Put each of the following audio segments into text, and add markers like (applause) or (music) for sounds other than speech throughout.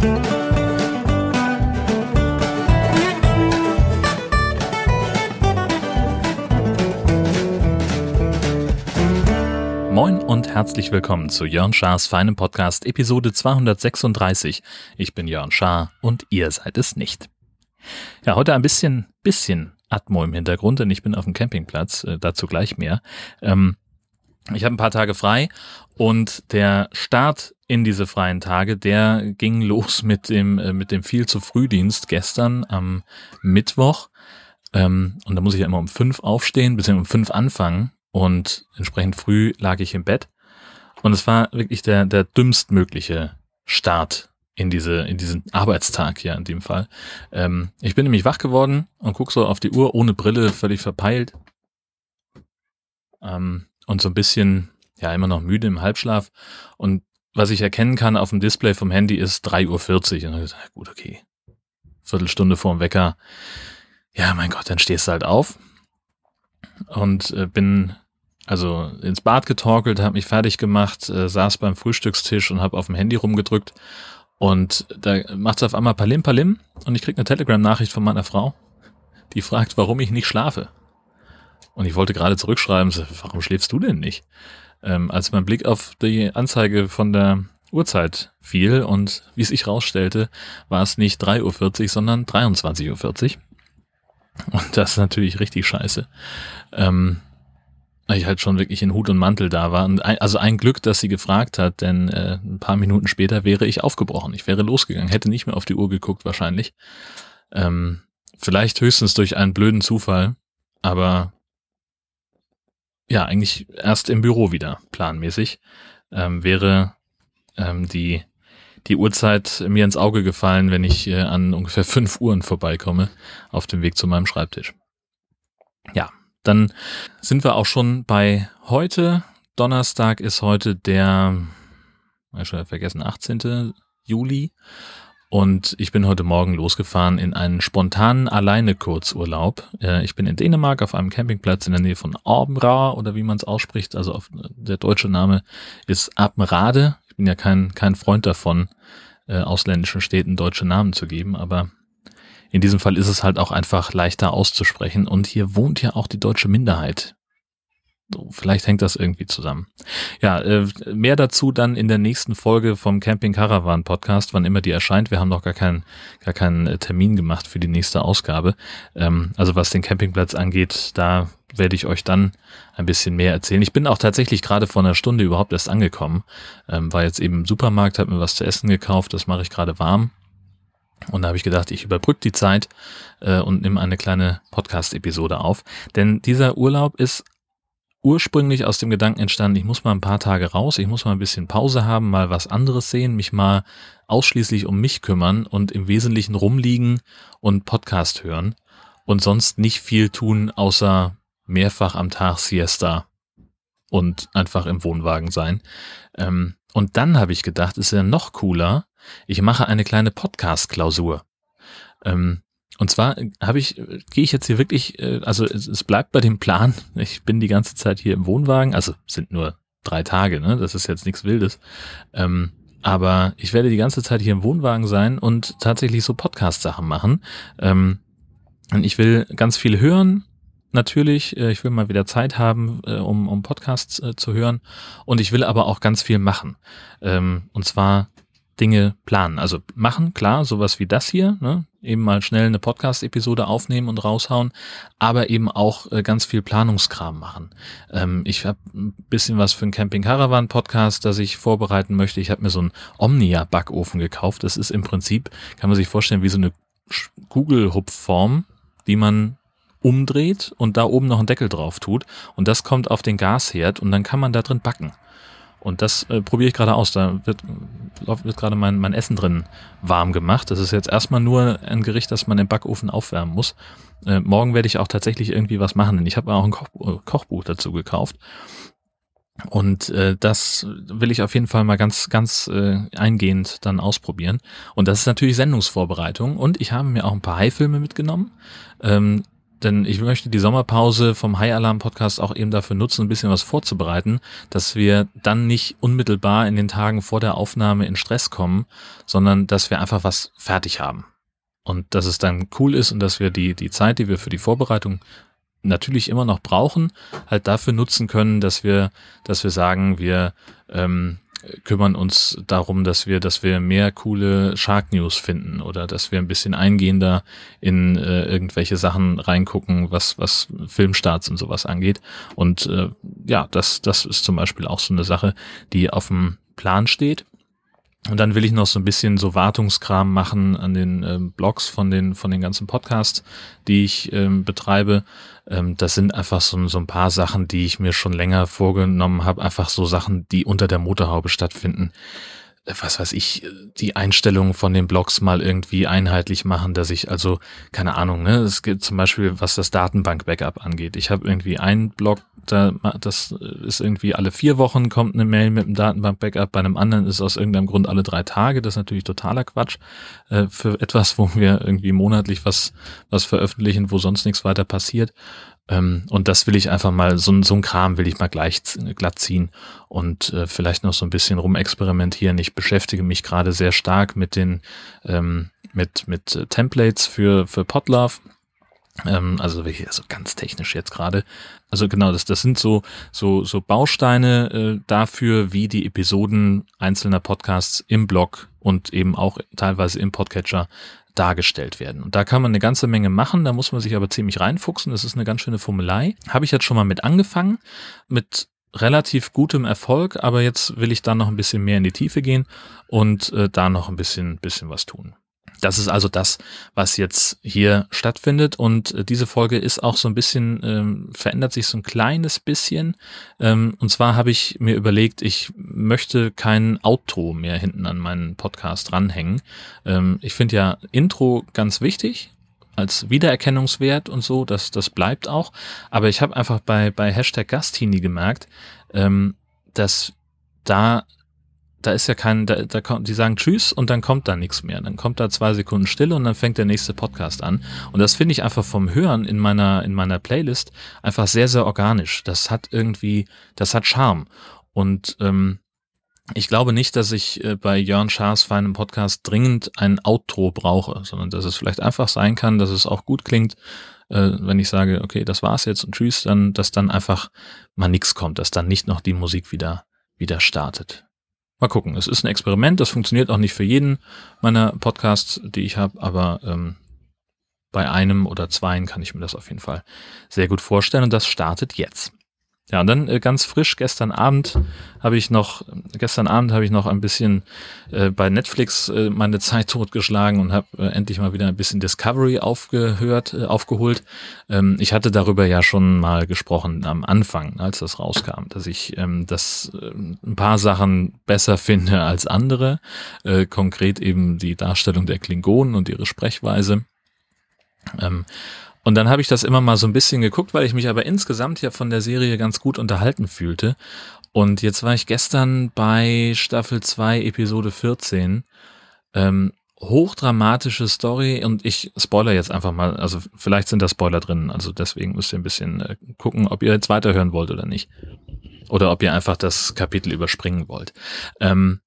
Moin und herzlich willkommen zu Jörn Schars feinem Podcast Episode 236. Ich bin Jörn Schaar und ihr seid es nicht. Ja, heute ein bisschen, bisschen Atmo im Hintergrund, denn ich bin auf dem Campingplatz, äh, dazu gleich mehr. Ähm, ich habe ein paar Tage frei und der Start in diese freien Tage, der ging (laughs) los mit dem, äh, mit dem viel zu Frühdienst gestern am Mittwoch. Ähm, und da muss ich ja immer um fünf aufstehen, beziehungsweise um fünf anfangen. Und entsprechend früh lag ich im Bett. Und es war wirklich der, der dümmstmögliche Start in diese, in diesen Arbeitstag hier in dem Fall. Ähm, ich bin nämlich wach geworden und guck so auf die Uhr ohne Brille, völlig verpeilt. Ähm, und so ein bisschen, ja, immer noch müde im Halbschlaf. Und was ich erkennen kann auf dem Display vom Handy ist 3.40 Uhr. Und dann gesagt, gut, okay. Viertelstunde vorm Wecker. Ja, mein Gott, dann stehst du halt auf. Und äh, bin also ins Bad getorkelt, habe mich fertig gemacht, äh, saß beim Frühstückstisch und habe auf dem Handy rumgedrückt. Und da macht es auf einmal Palim Palim und ich krieg eine Telegram-Nachricht von meiner Frau, die fragt, warum ich nicht schlafe. Und ich wollte gerade zurückschreiben, warum schläfst du denn nicht? Ähm, als mein Blick auf die Anzeige von der Uhrzeit fiel und wie es sich rausstellte, war es nicht 3.40 Uhr, sondern 23.40 Uhr. Und das ist natürlich richtig scheiße. Ähm, weil ich halt schon wirklich in Hut und Mantel da war. Und ein, also ein Glück, dass sie gefragt hat, denn äh, ein paar Minuten später wäre ich aufgebrochen. Ich wäre losgegangen, hätte nicht mehr auf die Uhr geguckt wahrscheinlich. Ähm, vielleicht höchstens durch einen blöden Zufall, aber ja, eigentlich erst im Büro wieder, planmäßig, ähm, wäre ähm, die, die Uhrzeit mir ins Auge gefallen, wenn ich äh, an ungefähr fünf Uhren vorbeikomme auf dem Weg zu meinem Schreibtisch. Ja, dann sind wir auch schon bei heute. Donnerstag ist heute der, ich schon vergessen, 18. Juli. Und ich bin heute Morgen losgefahren in einen spontanen Alleine-Kurzurlaub. Äh, ich bin in Dänemark auf einem Campingplatz in der Nähe von Orbenra oder wie man es ausspricht. Also auf, der deutsche Name ist Apenrade. Ich bin ja kein, kein Freund davon, äh, ausländischen Städten deutsche Namen zu geben, aber in diesem Fall ist es halt auch einfach leichter auszusprechen. Und hier wohnt ja auch die deutsche Minderheit vielleicht hängt das irgendwie zusammen. Ja, äh, mehr dazu dann in der nächsten Folge vom Camping Caravan Podcast, wann immer die erscheint. Wir haben noch gar keinen, gar keinen äh, Termin gemacht für die nächste Ausgabe. Ähm, also was den Campingplatz angeht, da werde ich euch dann ein bisschen mehr erzählen. Ich bin auch tatsächlich gerade vor einer Stunde überhaupt erst angekommen. Ähm, war jetzt eben im Supermarkt, habe mir was zu essen gekauft, das mache ich gerade warm. Und da habe ich gedacht, ich überbrücke die Zeit äh, und nehme eine kleine Podcast-Episode auf. Denn dieser Urlaub ist ursprünglich aus dem Gedanken entstanden, ich muss mal ein paar Tage raus, ich muss mal ein bisschen Pause haben, mal was anderes sehen, mich mal ausschließlich um mich kümmern und im Wesentlichen rumliegen und Podcast hören und sonst nicht viel tun, außer mehrfach am Tag Siesta und einfach im Wohnwagen sein. Ähm, und dann habe ich gedacht, ist ja noch cooler, ich mache eine kleine Podcast-Klausur. Ähm, und zwar habe ich, gehe ich jetzt hier wirklich, äh, also es, es, bleibt bei dem Plan, ich bin die ganze Zeit hier im Wohnwagen, also sind nur drei Tage, ne? Das ist jetzt nichts Wildes. Ähm, aber ich werde die ganze Zeit hier im Wohnwagen sein und tatsächlich so Podcast-Sachen machen. Ähm, und ich will ganz viel hören, natürlich. Äh, ich will mal wieder Zeit haben, äh, um, um Podcasts äh, zu hören. Und ich will aber auch ganz viel machen. Ähm, und zwar Dinge planen. Also machen, klar, sowas wie das hier, ne? Eben mal schnell eine Podcast-Episode aufnehmen und raushauen, aber eben auch äh, ganz viel Planungskram machen. Ähm, ich habe ein bisschen was für einen Camping Caravan Podcast, das ich vorbereiten möchte. Ich habe mir so einen Omnia Backofen gekauft. Das ist im Prinzip, kann man sich vorstellen, wie so eine Kugelhupfform, die man umdreht und da oben noch einen Deckel drauf tut und das kommt auf den Gasherd und dann kann man da drin backen. Und das äh, probiere ich gerade aus. Da wird, wird gerade mein, mein Essen drin warm gemacht. Das ist jetzt erstmal nur ein Gericht, das man im Backofen aufwärmen muss. Äh, morgen werde ich auch tatsächlich irgendwie was machen. Ich habe auch ein Koch, äh, Kochbuch dazu gekauft. Und äh, das will ich auf jeden Fall mal ganz, ganz äh, eingehend dann ausprobieren. Und das ist natürlich Sendungsvorbereitung. Und ich habe mir auch ein paar Haifilme mitgenommen. Ähm, denn ich möchte die Sommerpause vom High Alarm Podcast auch eben dafür nutzen, ein bisschen was vorzubereiten, dass wir dann nicht unmittelbar in den Tagen vor der Aufnahme in Stress kommen, sondern dass wir einfach was fertig haben. Und dass es dann cool ist und dass wir die, die Zeit, die wir für die Vorbereitung natürlich immer noch brauchen, halt dafür nutzen können, dass wir, dass wir sagen, wir ähm, kümmern uns darum, dass wir, dass wir mehr coole Shark News finden oder dass wir ein bisschen eingehender in äh, irgendwelche Sachen reingucken, was, was Filmstarts und sowas angeht. Und äh, ja, das, das ist zum Beispiel auch so eine Sache, die auf dem Plan steht. Und dann will ich noch so ein bisschen so Wartungskram machen an den ähm, Blogs von den, von den ganzen Podcasts, die ich ähm, betreibe. Ähm, das sind einfach so, so ein paar Sachen, die ich mir schon länger vorgenommen habe. Einfach so Sachen, die unter der Motorhaube stattfinden was weiß ich, die Einstellungen von den Blogs mal irgendwie einheitlich machen, dass ich also, keine Ahnung, ne, es gibt zum Beispiel, was das Datenbank-Backup angeht. Ich habe irgendwie einen Blog, da, das ist irgendwie alle vier Wochen kommt eine Mail mit einem Datenbank-Backup, bei einem anderen ist aus irgendeinem Grund alle drei Tage. Das ist natürlich totaler Quatsch äh, für etwas, wo wir irgendwie monatlich was, was veröffentlichen, wo sonst nichts weiter passiert. Ähm, und das will ich einfach mal, so, so ein Kram will ich mal gleich glatt ziehen und äh, vielleicht noch so ein bisschen rumexperimentieren. Ich beschäftige mich gerade sehr stark mit den, ähm, mit, mit äh, Templates für, für Podlove. Ähm, also so ganz technisch jetzt gerade. Also genau, das, das sind so, so, so Bausteine äh, dafür, wie die Episoden einzelner Podcasts im Blog und eben auch teilweise im Podcatcher dargestellt werden. Und da kann man eine ganze Menge machen, da muss man sich aber ziemlich reinfuchsen. Das ist eine ganz schöne Formelei. Habe ich jetzt schon mal mit angefangen, mit relativ gutem Erfolg, aber jetzt will ich da noch ein bisschen mehr in die Tiefe gehen und äh, da noch ein bisschen, bisschen was tun. Das ist also das, was jetzt hier stattfindet. Und äh, diese Folge ist auch so ein bisschen, ähm, verändert sich so ein kleines bisschen. Ähm, und zwar habe ich mir überlegt, ich möchte kein Outro mehr hinten an meinen Podcast ranhängen. Ähm, ich finde ja Intro ganz wichtig als Wiedererkennungswert und so, das, das bleibt auch. Aber ich habe einfach bei, bei Hashtag Gastini gemerkt, ähm, dass da da ist ja kein, da, da kommt, die sagen Tschüss und dann kommt da nichts mehr. Dann kommt da zwei Sekunden Stille und dann fängt der nächste Podcast an. Und das finde ich einfach vom Hören in meiner, in meiner Playlist einfach sehr, sehr organisch. Das hat irgendwie, das hat Charme. Und ähm, ich glaube nicht, dass ich äh, bei Jörn Schaas feinem Podcast dringend ein Outro brauche, sondern dass es vielleicht einfach sein kann, dass es auch gut klingt, äh, wenn ich sage, okay, das war's jetzt und tschüss, dann, dass dann einfach mal nichts kommt, dass dann nicht noch die Musik wieder, wieder startet. Mal gucken. Es ist ein Experiment. Das funktioniert auch nicht für jeden meiner Podcasts, die ich habe, aber ähm, bei einem oder zweien kann ich mir das auf jeden Fall sehr gut vorstellen. Und das startet jetzt. Ja, und dann äh, ganz frisch gestern Abend habe ich noch, gestern Abend habe ich noch ein bisschen äh, bei Netflix äh, meine Zeit totgeschlagen und habe äh, endlich mal wieder ein bisschen Discovery aufgehört, äh, aufgeholt. Ähm, ich hatte darüber ja schon mal gesprochen am Anfang, als das rauskam, dass ich ähm, das äh, ein paar Sachen besser finde als andere. Äh, konkret eben die Darstellung der Klingonen und ihre Sprechweise. Ähm, und dann habe ich das immer mal so ein bisschen geguckt, weil ich mich aber insgesamt ja von der Serie ganz gut unterhalten fühlte. Und jetzt war ich gestern bei Staffel 2, Episode 14. Ähm, hochdramatische Story und ich spoiler jetzt einfach mal, also vielleicht sind da Spoiler drin, also deswegen müsst ihr ein bisschen äh, gucken, ob ihr jetzt weiterhören wollt oder nicht. Oder ob ihr einfach das Kapitel überspringen wollt. Ähm,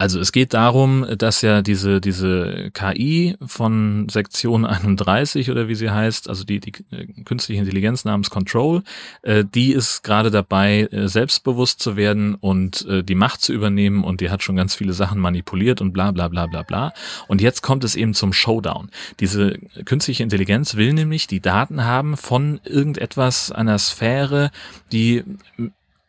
also es geht darum, dass ja diese, diese KI von Sektion 31 oder wie sie heißt, also die, die äh, künstliche Intelligenz namens Control, äh, die ist gerade dabei, äh, selbstbewusst zu werden und äh, die Macht zu übernehmen und die hat schon ganz viele Sachen manipuliert und bla bla bla bla bla. Und jetzt kommt es eben zum Showdown. Diese künstliche Intelligenz will nämlich die Daten haben von irgendetwas, einer Sphäre, die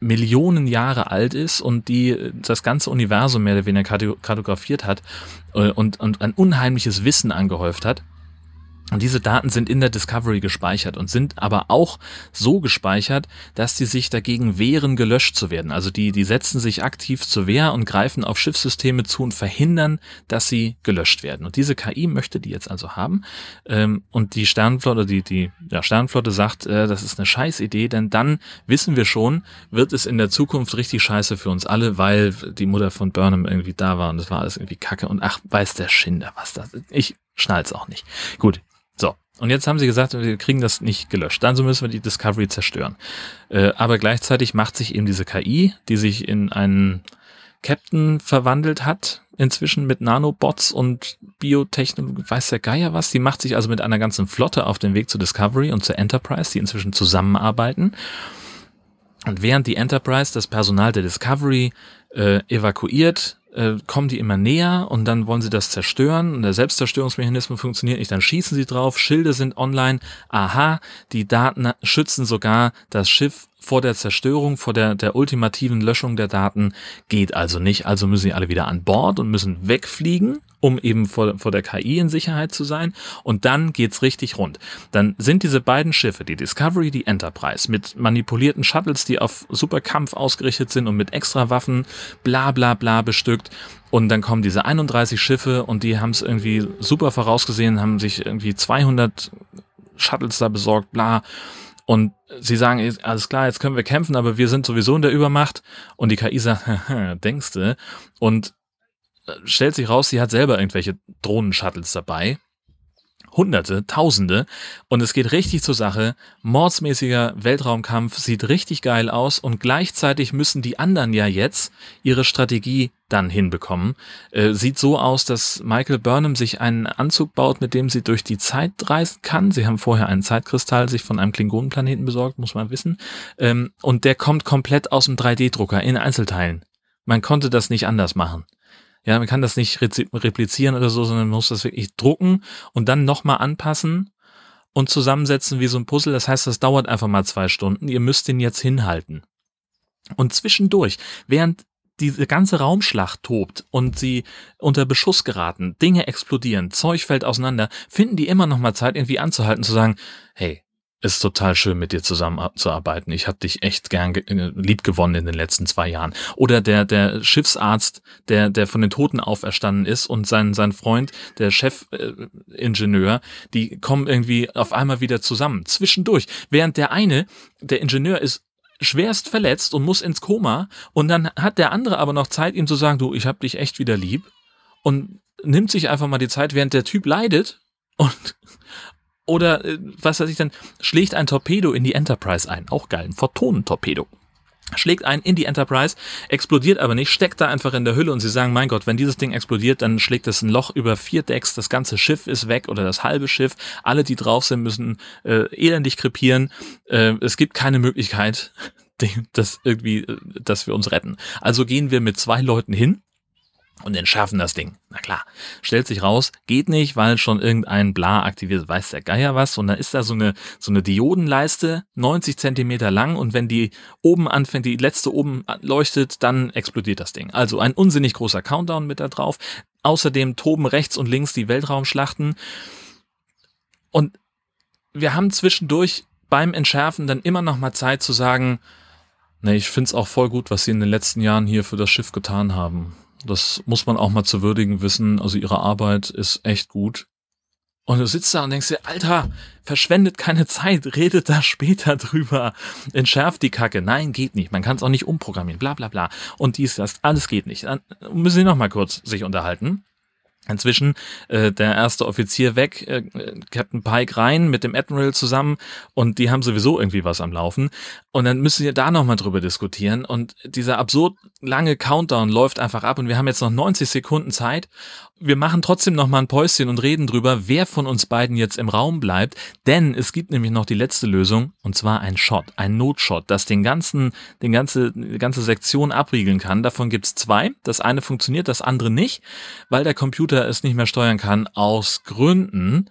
Millionen Jahre alt ist und die das ganze Universum mehr oder weniger kartografiert hat äh, und, und ein unheimliches Wissen angehäuft hat. Und diese Daten sind in der Discovery gespeichert und sind aber auch so gespeichert, dass die sich dagegen wehren, gelöscht zu werden. Also die, die setzen sich aktiv zur Wehr und greifen auf Schiffssysteme zu und verhindern, dass sie gelöscht werden. Und diese KI möchte die jetzt also haben. Ähm, und die Sternenflotte, die, die ja, Sternenflotte sagt, äh, das ist eine Scheißidee, denn dann wissen wir schon, wird es in der Zukunft richtig scheiße für uns alle, weil die Mutter von Burnham irgendwie da war und das war alles irgendwie kacke. Und ach, weiß der Schinder, was das ist. Ich schnall's auch nicht. Gut, und jetzt haben sie gesagt, wir kriegen das nicht gelöscht. Also müssen wir die Discovery zerstören. Äh, aber gleichzeitig macht sich eben diese KI, die sich in einen Captain verwandelt hat, inzwischen mit Nanobots und Biotechnologie, weiß der Geier was. Die macht sich also mit einer ganzen Flotte auf den Weg zur Discovery und zur Enterprise, die inzwischen zusammenarbeiten. Und während die Enterprise das Personal der Discovery äh, evakuiert, äh, kommen die immer näher und dann wollen sie das zerstören und der Selbstzerstörungsmechanismus funktioniert nicht, dann schießen sie drauf, Schilde sind online, aha, die Daten schützen sogar das Schiff vor der Zerstörung, vor der, der ultimativen Löschung der Daten geht also nicht. Also müssen sie alle wieder an Bord und müssen wegfliegen, um eben vor, vor der KI in Sicherheit zu sein. Und dann geht's richtig rund. Dann sind diese beiden Schiffe, die Discovery, die Enterprise, mit manipulierten Shuttles, die auf Superkampf ausgerichtet sind und mit extra Waffen, bla bla bla bestückt. Und dann kommen diese 31 Schiffe und die haben es irgendwie super vorausgesehen, haben sich irgendwie 200 Shuttles da besorgt, bla. Und sie sagen, alles klar, jetzt können wir kämpfen, aber wir sind sowieso in der Übermacht. Und die KI sagt, (laughs) denkste. Und äh, stellt sich raus, sie hat selber irgendwelche Drohnen-Shuttles dabei. Hunderte, Tausende. Und es geht richtig zur Sache. Mordsmäßiger Weltraumkampf sieht richtig geil aus und gleichzeitig müssen die anderen ja jetzt ihre Strategie dann hinbekommen. Äh, sieht so aus, dass Michael Burnham sich einen Anzug baut, mit dem sie durch die Zeit reisen kann. Sie haben vorher einen Zeitkristall sich von einem Klingonenplaneten besorgt, muss man wissen. Ähm, und der kommt komplett aus dem 3D-Drucker in Einzelteilen. Man konnte das nicht anders machen. Ja, man kann das nicht replizieren oder so, sondern man muss das wirklich drucken und dann nochmal anpassen und zusammensetzen wie so ein Puzzle. Das heißt, das dauert einfach mal zwei Stunden. Ihr müsst den jetzt hinhalten. Und zwischendurch, während diese ganze Raumschlacht tobt und sie unter Beschuss geraten, Dinge explodieren, Zeug fällt auseinander, finden die immer noch mal Zeit, irgendwie anzuhalten, zu sagen, hey, ist total schön, mit dir zusammenzuarbeiten. Ich habe dich echt gern äh, lieb gewonnen in den letzten zwei Jahren. Oder der, der Schiffsarzt, der, der von den Toten auferstanden ist und sein, sein Freund, der Chefingenieur, äh, die kommen irgendwie auf einmal wieder zusammen. Zwischendurch. Während der eine, der Ingenieur ist schwerst verletzt und muss ins Koma und dann hat der andere aber noch Zeit, ihm zu sagen, du, ich hab dich echt wieder lieb und nimmt sich einfach mal die Zeit, während der Typ leidet und oder äh, was weiß ich dann, schlägt ein Torpedo in die Enterprise ein. Auch geil, ein Photonentorpedo. Schlägt ein in die Enterprise, explodiert aber nicht, steckt da einfach in der Hülle und sie sagen, mein Gott, wenn dieses Ding explodiert, dann schlägt es ein Loch über vier Decks, das ganze Schiff ist weg oder das halbe Schiff, alle, die drauf sind, müssen äh, elendig krepieren. Äh, es gibt keine Möglichkeit, (laughs) dass irgendwie, äh, dass wir uns retten. Also gehen wir mit zwei Leuten hin, und entschärfen das Ding. Na klar, stellt sich raus, geht nicht, weil schon irgendein Bla aktiviert, weiß der Geier was. Und dann ist da so eine, so eine Diodenleiste, 90 Zentimeter lang und wenn die oben anfängt, die letzte oben leuchtet, dann explodiert das Ding. Also ein unsinnig großer Countdown mit da drauf. Außerdem toben rechts und links die Weltraumschlachten. Und wir haben zwischendurch beim Entschärfen dann immer noch mal Zeit zu sagen, ne, ich find's auch voll gut, was sie in den letzten Jahren hier für das Schiff getan haben. Das muss man auch mal zu würdigen wissen. Also ihre Arbeit ist echt gut. Und du sitzt da und denkst dir, Alter, verschwendet keine Zeit, redet da später (laughs) drüber, entschärft die Kacke. Nein, geht nicht. Man kann es auch nicht umprogrammieren, bla bla bla. Und dies, das, alles geht nicht. Dann müssen sie noch mal kurz sich unterhalten. Inzwischen äh, der erste Offizier weg, äh, Captain Pike rein mit dem Admiral zusammen und die haben sowieso irgendwie was am Laufen. Und dann müssen wir da nochmal drüber diskutieren. Und dieser absurd lange Countdown läuft einfach ab und wir haben jetzt noch 90 Sekunden Zeit wir machen trotzdem noch mal ein Päuschen und reden drüber, wer von uns beiden jetzt im Raum bleibt, denn es gibt nämlich noch die letzte Lösung und zwar ein Shot, ein Notshot, das den ganzen, den ganze, ganze Sektion abriegeln kann. Davon gibt's zwei. Das eine funktioniert, das andere nicht, weil der Computer es nicht mehr steuern kann aus Gründen.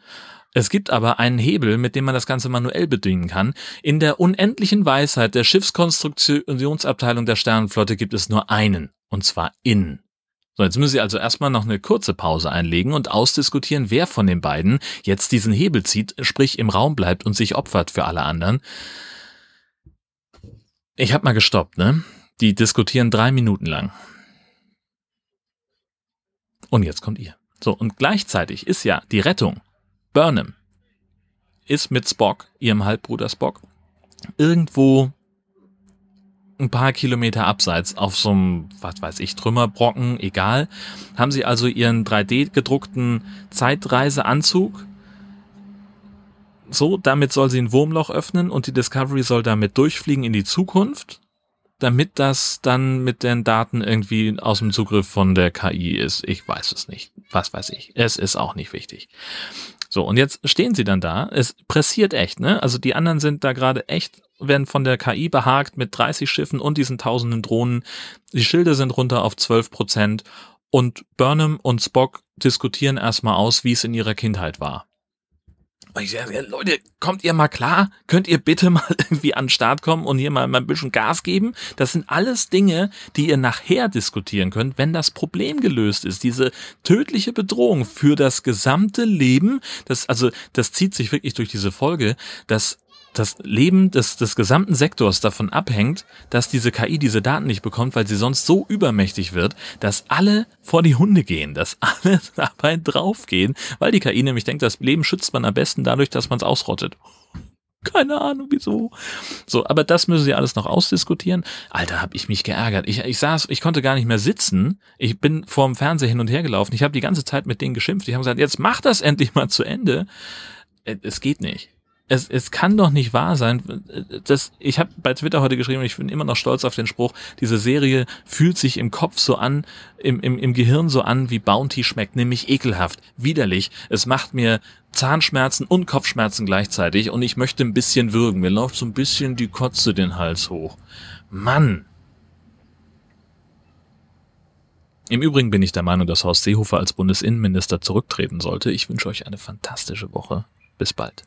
Es gibt aber einen Hebel, mit dem man das Ganze manuell bedienen kann. In der unendlichen Weisheit der Schiffskonstruktionsabteilung der Sternenflotte gibt es nur einen, und zwar innen. So, jetzt müssen Sie also erstmal noch eine kurze Pause einlegen und ausdiskutieren, wer von den beiden jetzt diesen Hebel zieht, sprich im Raum bleibt und sich opfert für alle anderen. Ich habe mal gestoppt, ne? Die diskutieren drei Minuten lang. Und jetzt kommt ihr. So, und gleichzeitig ist ja die Rettung. Burnham ist mit Spock, ihrem Halbbruder Spock, irgendwo ein paar Kilometer abseits auf so einem, was weiß ich, Trümmerbrocken, egal, haben sie also ihren 3D gedruckten Zeitreiseanzug so, damit soll sie ein Wurmloch öffnen und die Discovery soll damit durchfliegen in die Zukunft, damit das dann mit den Daten irgendwie aus dem Zugriff von der KI ist. Ich weiß es nicht. Was weiß ich. Es ist auch nicht wichtig. So, und jetzt stehen sie dann da. Es pressiert echt, ne? Also die anderen sind da gerade echt, werden von der KI behagt mit 30 Schiffen und diesen tausenden Drohnen. Die Schilde sind runter auf 12 Prozent und Burnham und Spock diskutieren erstmal aus, wie es in ihrer Kindheit war. Und ich sage, Leute, kommt ihr mal klar? Könnt ihr bitte mal (laughs) irgendwie an den Start kommen und hier mal, mal ein bisschen Gas geben? Das sind alles Dinge, die ihr nachher diskutieren könnt, wenn das Problem gelöst ist. Diese tödliche Bedrohung für das gesamte Leben, das, also, das zieht sich wirklich durch diese Folge, dass das Leben des, des gesamten Sektors davon abhängt, dass diese KI diese Daten nicht bekommt, weil sie sonst so übermächtig wird, dass alle vor die Hunde gehen, dass alle (laughs) dabei draufgehen, weil die KI nämlich denkt, das Leben schützt man am besten dadurch, dass man es ausrottet. Keine Ahnung wieso. So, aber das müssen sie alles noch ausdiskutieren. Alter, hab ich mich geärgert. Ich, ich saß, ich konnte gar nicht mehr sitzen. Ich bin vorm Fernseher hin und her gelaufen. Ich habe die ganze Zeit mit denen geschimpft. Ich habe gesagt, jetzt mach das endlich mal zu Ende. Äh, es geht nicht es, es kann doch nicht wahr sein. Das, ich habe bei Twitter heute geschrieben, ich bin immer noch stolz auf den Spruch, diese Serie fühlt sich im Kopf so an, im, im, im Gehirn so an, wie Bounty schmeckt, nämlich ekelhaft, widerlich. Es macht mir Zahnschmerzen und Kopfschmerzen gleichzeitig und ich möchte ein bisschen würgen. Mir läuft so ein bisschen die Kotze den Hals hoch. Mann! Im Übrigen bin ich der Meinung, dass Horst Seehofer als Bundesinnenminister zurücktreten sollte. Ich wünsche euch eine fantastische Woche. Bis bald.